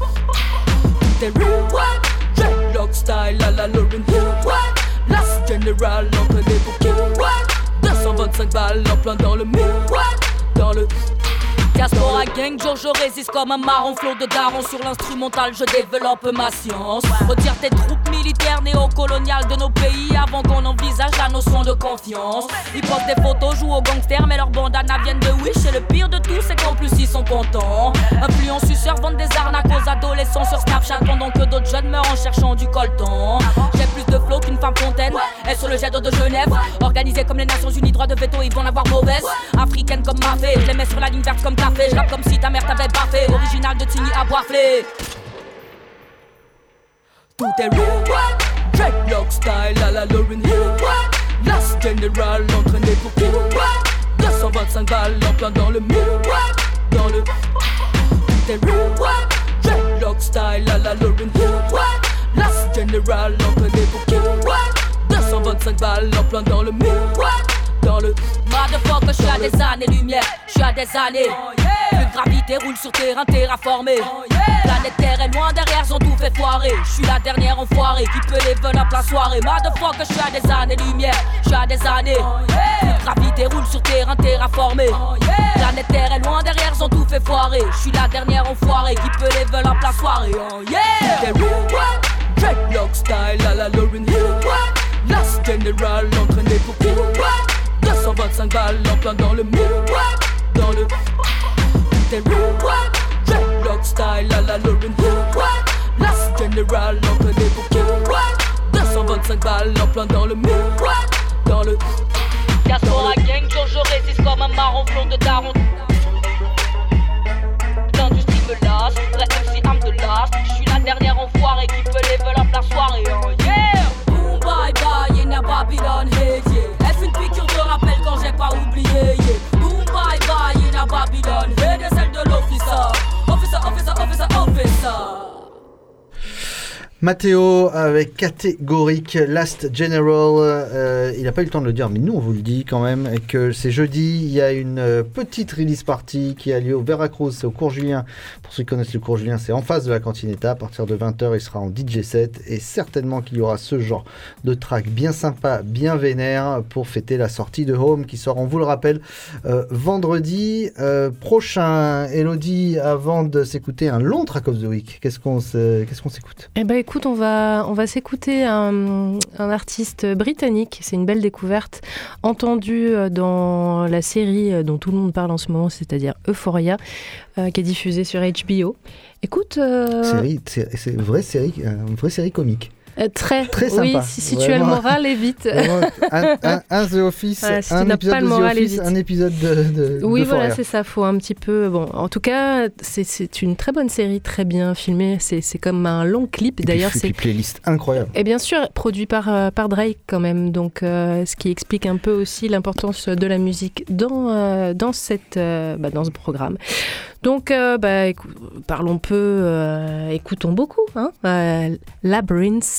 est real what? Dreadlock style à la Lauren Hill what? Last General entraîné pour kill what? 225 balles en plein dans le mille what? Dans le Diaspora gang, jour je résiste comme un marron flot de daron Sur l'instrumental je développe ma science. Retire tes troupes militaires néocoloniales de nos pays Avant qu'on envisage la notion de confiance. Ils postent des photos, jouent aux gangsters Mais leurs bandanas viennent de Wish. Et le pire de tout c'est qu'en plus ils sont contents. Influents suceurs vendent des arnaques aux adolescents sur Snapchat Pendant que d'autres jeunes meurent en cherchant du coltan. J'ai plus de flow qu'une femme fontaine. Et sur le jet d'eau de Genève Organisé comme les Nations Unies, droit de veto ils vont l'avoir mauvaise. Africaine comme ma fée, je les mets sur la ligne verte comme café comme si ta mère t'avait baffé Original de Tigny à boifler Tout est real? Dreadlock style à la Lauren Hill? Last General entraîné pour kill what? 225 balles en plein dans le what? Dans le Tout est real? Dreadlock style à la Lauren Hill? Last General entraîné pour kill what? 225 balles en plein dans le what? dans le Motherfucker, je suis à des années-lumière, je suis à des années. Oh gravité roule sur terrain terraformé. Planète Terre est loin derrière, ils ont tout fait foirer. Je suis la dernière enfoirée qui peut les vols à plein soirée. Motherfucker, je suis à des années-lumière, je suis à des années. Oh yeah. Gravité roule sur terrain terraformé. Planète Terre est loin derrière, ils ont tout fait foirer. Je suis la dernière enfoirée qui peut les vols à plein soirée. Oh yeah! Dreadlock style à la Lauren Hill. Last General entraîné pour Hill. 125 balles en plein dans le mood Dans le Putain Dreadlock style à la Lauren Last General en plein des bouquets 225 balles en plein dans le mur Dans le Diaspora gang toujours je résiste comme un marron flon de daron. L'industrie me lasse, vrai MC âme de l'as Je suis la dernière en enfoirée qui peut level up la soirée. Hein. Mathéo avec catégorique Last General. euh, il n'a pas eu le temps de le dire, mais nous on vous le dit quand même que c'est jeudi. Il y a une euh, petite release party qui a lieu au Veracruz, c'est au cours Julien. Pour ceux qui connaissent le cours Julien, c'est en face de la cantinetta. À partir de 20h, il sera en DJ set et certainement qu'il y aura ce genre de track bien sympa, bien vénère pour fêter la sortie de Home qui sort, on vous le rappelle, euh, vendredi prochain. Elodie, avant de s'écouter un long track of the week, qu'est-ce qu'on se- qu'est-ce qu'on s'écoute? Eh ben écoute, on va, on va s'écouter un, artiste britannique. C'est une belle découverte, entendue euh, dans la série euh, dont tout le monde parle en ce moment, c'est-à-dire Euphoria, euh, qui est diffusée sur HBO. Écoute, euh, c'est une série, une vraie série comique. Euh, très, Très Oui, sympa, si, si tu as le moral, évite. Vraiment, un, un- un The Office, Voilà, si un épisode pas de le The moral, Office, évite. un épisode de, de Oui, de voilà, c'est ça. Faut un petit peu. Bon, en tout cas, c'est- une très bonne série, très bien filmée. C'est c'est comme un long clip. D'ailleurs, c'est puis playlist incroyable. et bien sûr, produit par, euh, par Drake quand même, donc euh, ce qui explique un peu aussi l'importance de la musique dans, euh, dans, cette, euh, bah, dans ce programme. Donc, euh, bah, parlons peu, euh, écoutons beaucoup. Hein Euh,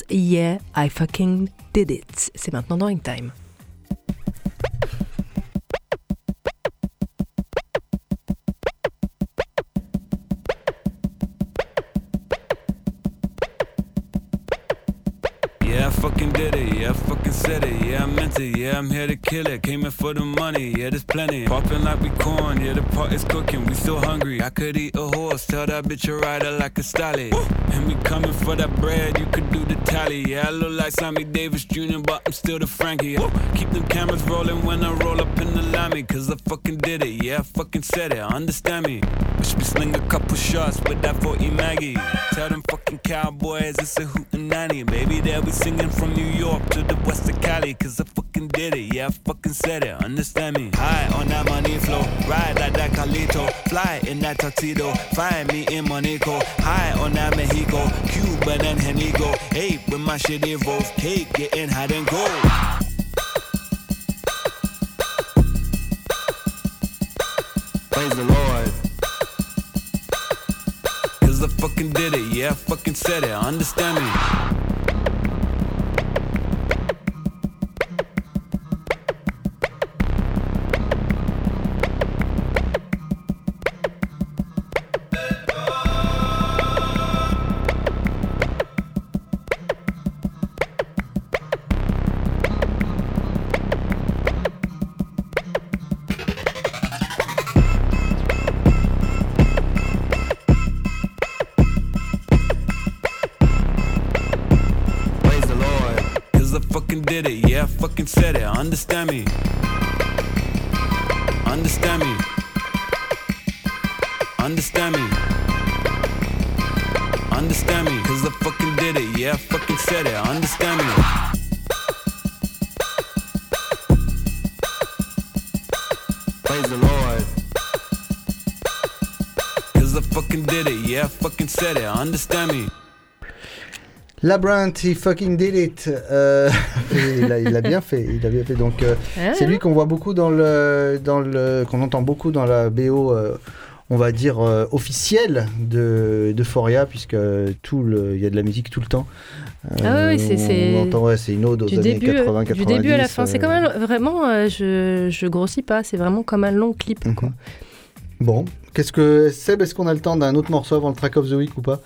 Yeah, I fucking did it. C'est maintenant dans Time. Yeah, I'm here to kill it. Came in for the money. Yeah, there's plenty. Popping like we corn. Yeah, the pot is cooking. We still hungry. I could eat a horse. Tell that bitch a rider like a stallion. And we coming for that bread. You could do the tally. Yeah, I look like Sammy Davis Jr., but I'm still the Frankie. Keep them cameras rolling when I roll up in the lammy. Cause I fucking did it. Yeah, I fucking said it. Understand me? Wish me sling a couple shots with that 40 Maggie. Tell them fucking cowboys it's a hootin' hootenanny. Baby, they'll be singing from New York to the west of Cali. Cause I fucking did it. Yeah, I fucking said it. Understand me? High on that money flow. Ride like that Calito. Fly in that tuxedo. Find me in Monaco. High on that Mexico. Cuban and Henigo. Hey, with my shit evolve. Cake getting hot and gold. Praise the Lord. Fucking did it, yeah, I fucking said it, understand me. Yeah, I fucking said it, understand me. Understand me. Understand me. Understand me. Cause I fucking did it, yeah, I fucking said it, understand me. Praise the Lord. Cause I fucking did it, yeah, I fucking said it, understand me. Labyrinth, he fucking did it. Euh, il, a, il a bien fait, il a bien fait. Donc euh, Ah. c'est lui qu'on voit beaucoup dans le, dans le, qu'on entend beaucoup dans la BO. euh, on va dire euh, officielle de, de Foria puisque tout le, il y a de la musique tout le temps. Ah oui, c'est- on c'est- entend, ouais, c'est une ode aux du années début, euh, 80 90. du début à la fin. C'est euh, comme un, vraiment, euh, je, je grossis pas, c'est vraiment comme un long clip. Mhm. Bon, qu'est-ce que Seb, est-ce qu'on a le temps d'un autre morceau avant le track of the week ou pas?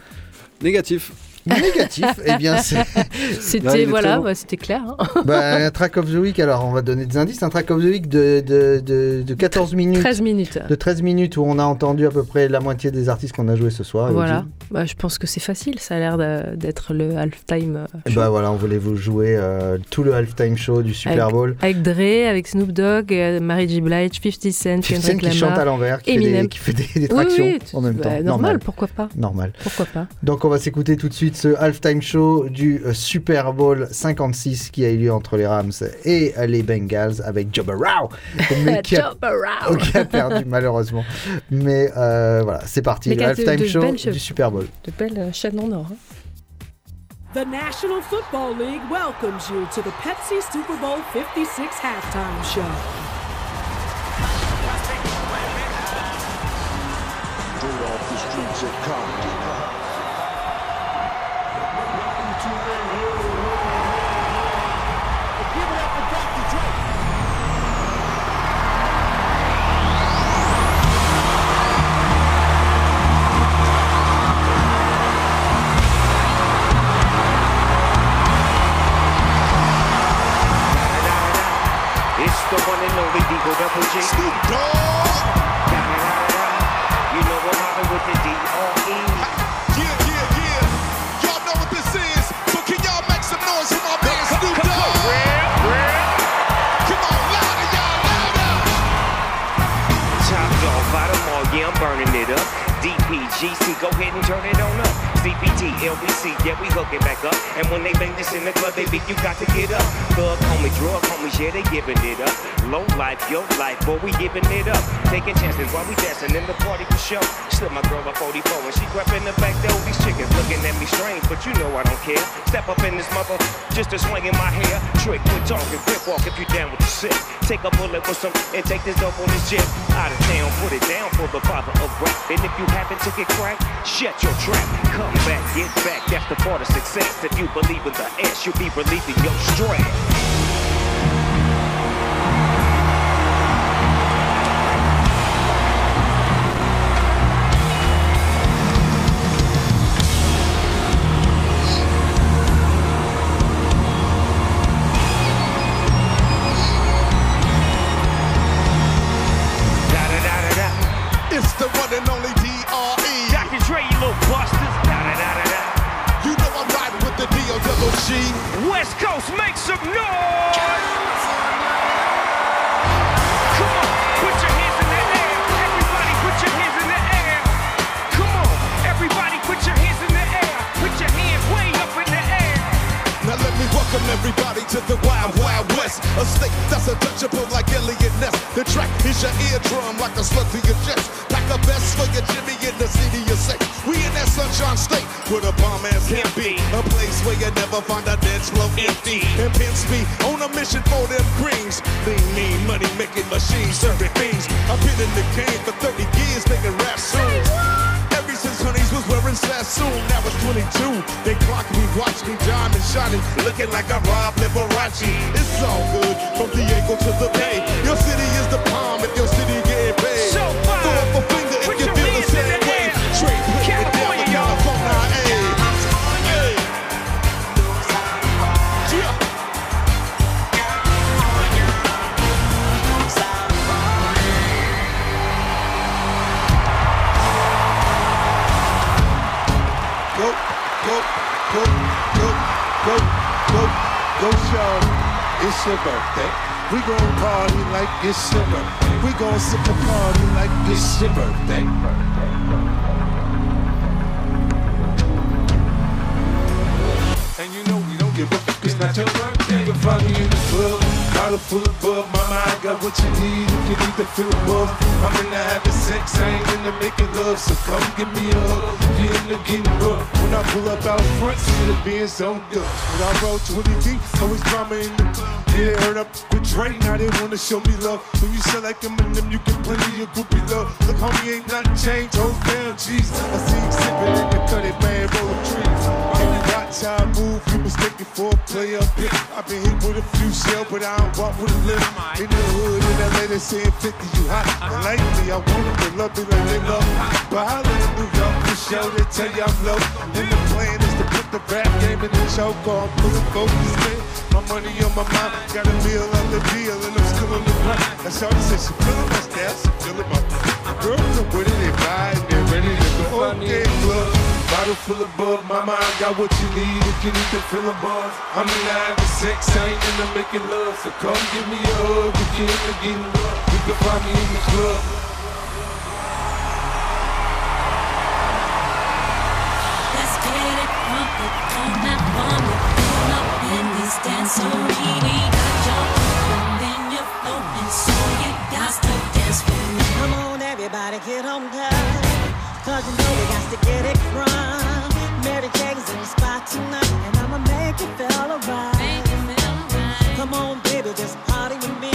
Négatif. Négatif, eh bien c'est. C'était, voilà, bah, c'était clair. hein. Bah, un track of the week, alors on va donner des indices. Un track of the week de, de, de, de 14 minutes. 13 minutes. De 13 minutes où on a entendu à peu près la moitié des artistes qu'on a joué ce soir. Voilà, bah, je pense que c'est facile, ça a l'air d'être le halftime. Et bah voilà, on voulait vous jouer euh, tout le halftime show du Super avec, Bowl. Avec Dre, avec Snoop Dogg, euh, Mary J. Blige, 50 Cent, 50 Kendrick Cent qui chante à l'envers, qui, fait des- qui fait des, des Oui, tractions oui, en même bah, temps. normal, pourquoi pas Normal. Pourquoi pas Donc on va s'écouter tout de suite ce halftime show du euh, Super Bowl 56 qui a eu lieu entre les Rams et euh, les Bengals avec Joe Burrow, mais qui a, qui a perdu malheureusement. Mais euh, voilà, c'est parti, Mais le halftime show du Super Bowl. De belles euh, chaînes en or. hein. The National Football League welcomes you to the Pepsi Super Bowl 56 halftime show. Off the streets of Compton. One and only Digo Double G. Snoop Dogg. You know I'm mobbing with the D-R-E. Yeah, yeah, yeah. Y'all know what this is, so can y'all make some noise for my man Snoop Dogg? Come on, louder, y'all, louder. Top dog, bottom all, yeah, I'm burning it up. DPGC, go ahead and turn it on up. CPT, LBC, yeah, we hook it back up. And when they bang this in the club, they beat you got to get up. Thug homie, drug homies, yeah, they giving it up. Low life, yo life, boy, we giving it up. Taking chances while we dancing in the party for show. Slip my girl a 44 and she grab in the back door. These chickens looking at me strange, but you know I don't care. Step up in this mother, just a swing in my hair. Trick, quit talking, quick walk if you down with the sick. Take a bullet with some and take this dope on this jet. Out of town, put it down for the father of rap. And if you happen to get cracked, shut your trap. Come back, get back, that's the part of success. If you believe in the S, you'll be relieving your stress. Like I birthday. We gon' sip a party like it's your birthday. And you know we don't give up. It's not your birthday. You can find me in the club. Bottle full of bub. Mama, I got what you need if you need to feel above. I'm in the having sex. I ain't in the making love. So come give me a hug. Get in the getting rough. When I pull up out front, see the being so good. When I roll 20 deep, always drama in the club. Yeah, they heard up with Dre. Now they wanna show me love. When you sell like Eminem, you get plenty of groupie love. Look, homie, ain't nothing changed. Hold down, jeez. I see you sipping in the cutty man, rolling trees. Every watch how I move, you mistake it for a player. I've been hit with a few shell, but I don't walk with a limp. In the hood, in LA, they saying 50, you hot. And lately, I want them to love me like they love me. But I live in New York, for show, they tell you I'm low. And the plan is to put the rap game in the choke on. Pulling focus, man. My money on my mind, got a meal on the deal, and I'm still on the grind. That's how said she feeling my style, she feeling my girls are with it, they buy they're ready to go. Okay, club, Bottle full of bug, my mind got what you need if you need to feel a buzz. I'm in the having sex, I ain't in the making love. So come give me a hug if you're in the getting love. You can find me in the club. Let's get it pull up in this. Got your so you got to dance with me. Come on, everybody, get on get it. Mary Jane's in the spot tonight, and I'ma make you feel alright. Come on, baby, just party with me.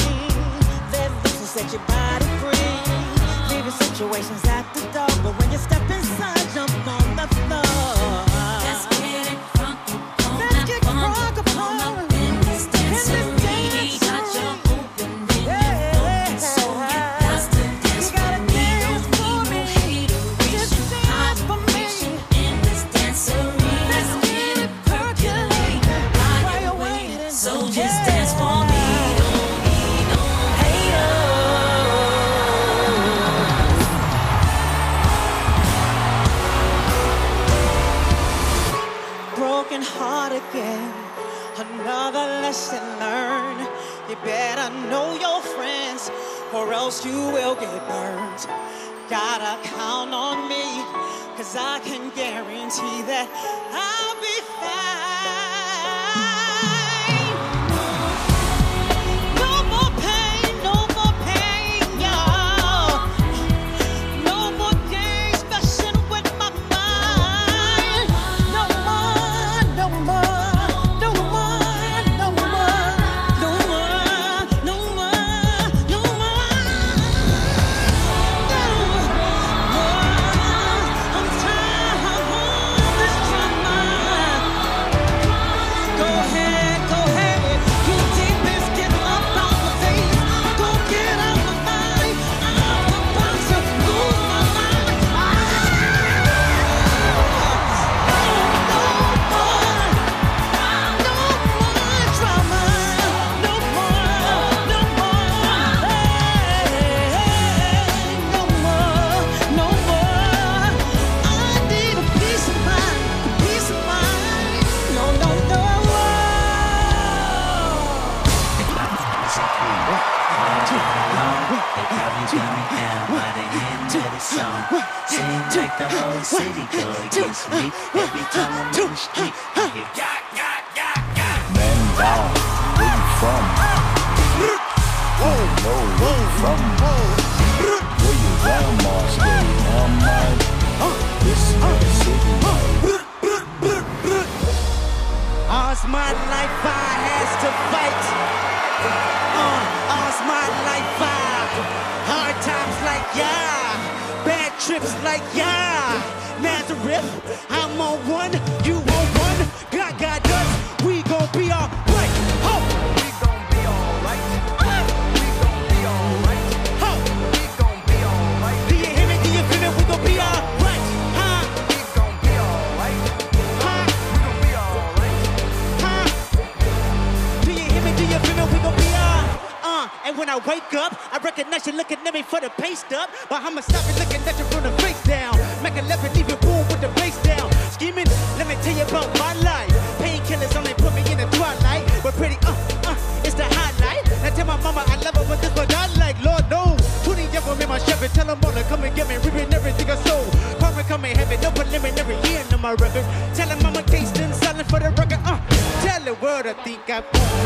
Let loose and set your body free. Leaving situations at the door, but when you step you will get burned. Gotta count on me, cause I can guarantee that I'll be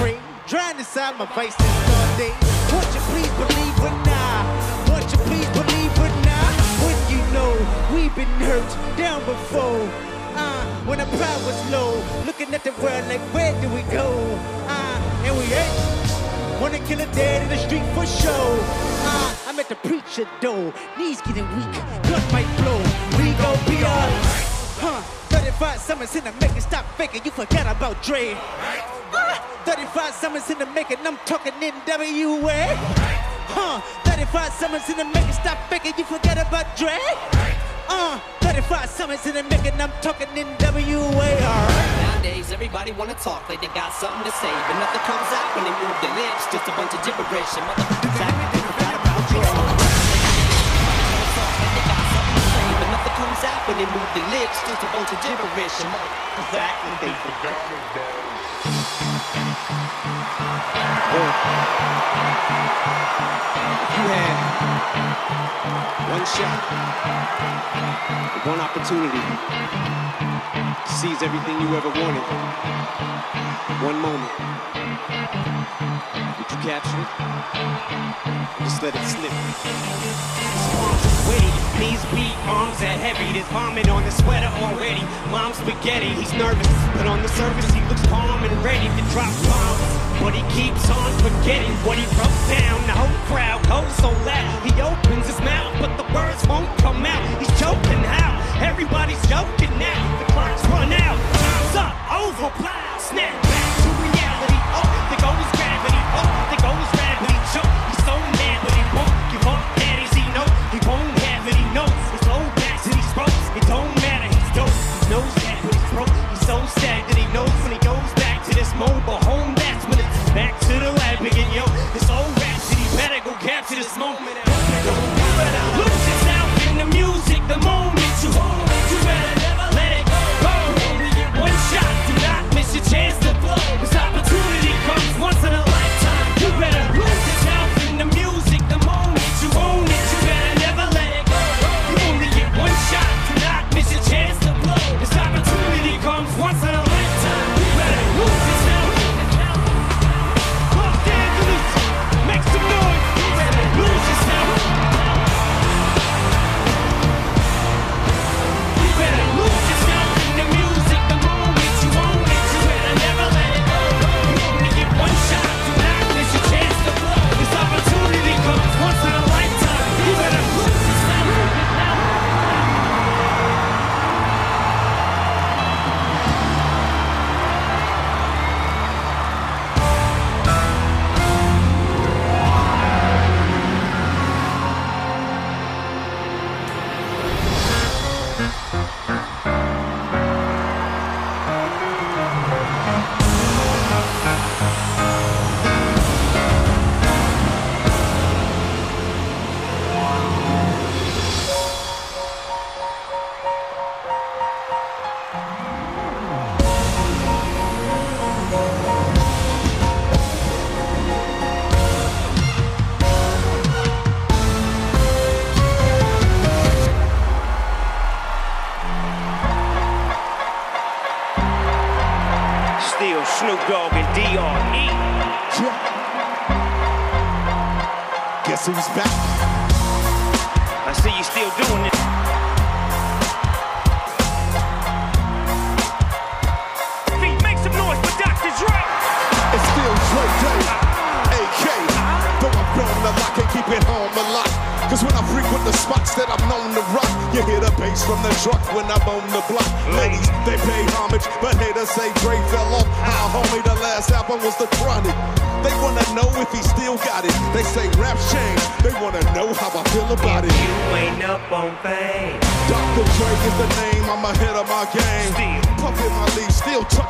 Great. Drown inside my vices all day. Won't you please believe it now? Won't you please believe it now? When you know we've been hurt down before. Uh, when the pride was low, looking at the world like where do we go? Uh, and we ain't. Wanna kill a dead in the street for show. Uh, I'm at the preacher though, knees getting weak, gun might blow. We gon' be alright. Huh? 35 summers in the making, stop faking, you forgot about Dre. Uh, 35 summers in the making, I'm talking NWA. Huh? 35 summers in the making, stop faking, you forgot about Dre. Uh, 35 summers in the making, I'm talking NWA. Alright. Nowadays, everybody wanna talk like they got something to say, but nothing comes out when they move their lips. Just a bunch of gibberish and motherfuckers acting they forgot about Dre. Comes out when they move their lips. Just a bunch of gibberish and motherfuckers they forgot about You had one shot, one opportunity seize everything you ever wanted. One moment. Did you capture it? Just let it slip. Witty, knees weak, arms are heavy. There's vomit on the sweater already. Mom's spaghetti, he's nervous, but on the surface he looks calm and ready to drop bombs. But he keeps on forgetting what he wrote down. The whole crowd goes so loud. He opens his mouth, but the words won't come out. He's joking how? Everybody's joking now. The clock's run out. Time's up. Over. Plow. Snap back to reality. Oh, gravity. Oh, gravity. Choke. He's so mad, but he won't he. He won't have it. He knows. Broke. It don't matter. He's dope. He knows that, but he's broke. He's so sad that he knows when he goes back to this mobile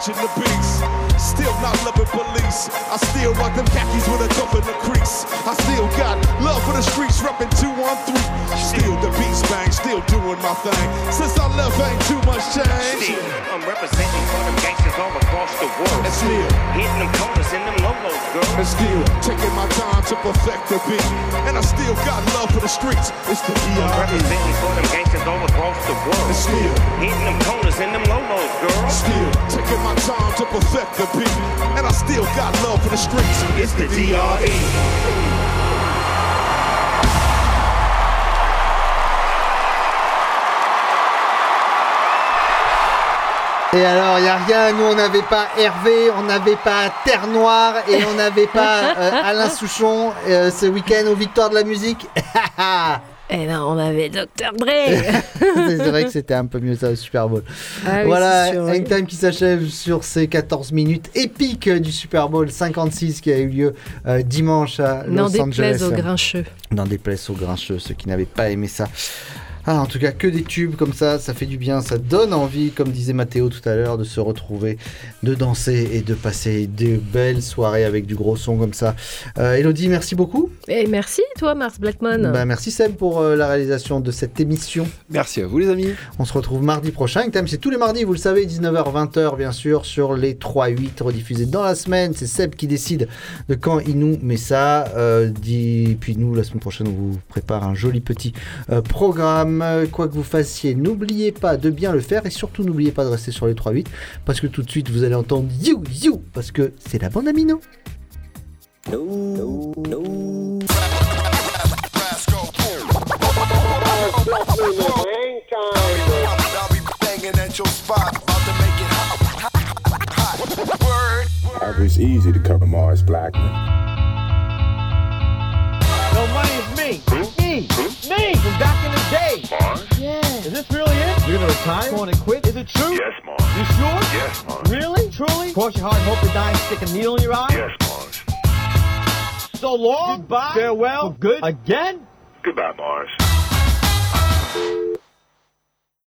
still the beast. Still not loving police. I still rock them khakis with a cuff in the crease. I still got love for the streets, reppin' 213. Still the beats bang, still doing my thing. Since I left, ain't too much change. Still, I'm representing for them gangsters all across the world. And still, Hitting them corners in them logos, girl. and still taking my time to perfect the beat. And I still got love for the streets. It's the D.R.E. representing for them gangsters all across the world. And still, Hitting them corners in them lolos, girl. Still taking my time to perfect the beat. And I still got love for the streets. It's the E. D.R.E. Et alors, il n'y a rien, nous on n'avait pas Hervé, on n'avait pas Terre Noire et on n'avait pas euh, Alain Souchon euh, ce week-end aux Victoires de la musique. Et non, on avait Dr. Dre. c'est vrai que c'était un peu mieux ça au Super Bowl. Ah oui, voilà. Hangtime qui s'achève sur ces 14 minutes épiques du Super Bowl 56 qui a eu lieu euh, dimanche à Los Angeles. déplaise aux grincheux. N'en déplaise aux grincheux, ceux qui n'avaient pas aimé ça. Ah, en tout cas, que des tubes comme ça, ça fait du bien, ça donne envie, comme disait Mathéo tout à l'heure, de se retrouver, de danser et de passer de belles soirées avec du gros son comme ça. Euh, Elodie, merci beaucoup. Et merci, toi, Mars Blackman. Bah, merci Seb pour euh, la réalisation de cette émission. Merci à vous les amis. On se retrouve mardi prochain. Thème c'est tous les mardis, vous le savez, 19h, 20h bien sûr, sur les 3-8 rediffusés dans la semaine. C'est Seb qui décide de quand il nous met ça. Euh, dit... Puis nous, la semaine prochaine, on vous prépare un joli petit euh, Euh, Quoi que vous fassiez, n'oubliez pas de bien le faire et surtout n'oubliez pas de rester sur les 3-8 parce que tout de suite vous allez entendre You You parce que c'est la bande Amino. Easy to. No money is me. Me. Me from back in the day. Mars? Yeah. Is this really it? You're gonna retire? Going to quit? Is it true? Yes, Mars. You sure? Yes, Mars. Really? Truly? Cross your heart and hope to die and stick a needle in your eye? Yes, Mars. So long. Goodbye. Farewell. For good. Again? Goodbye, Mars.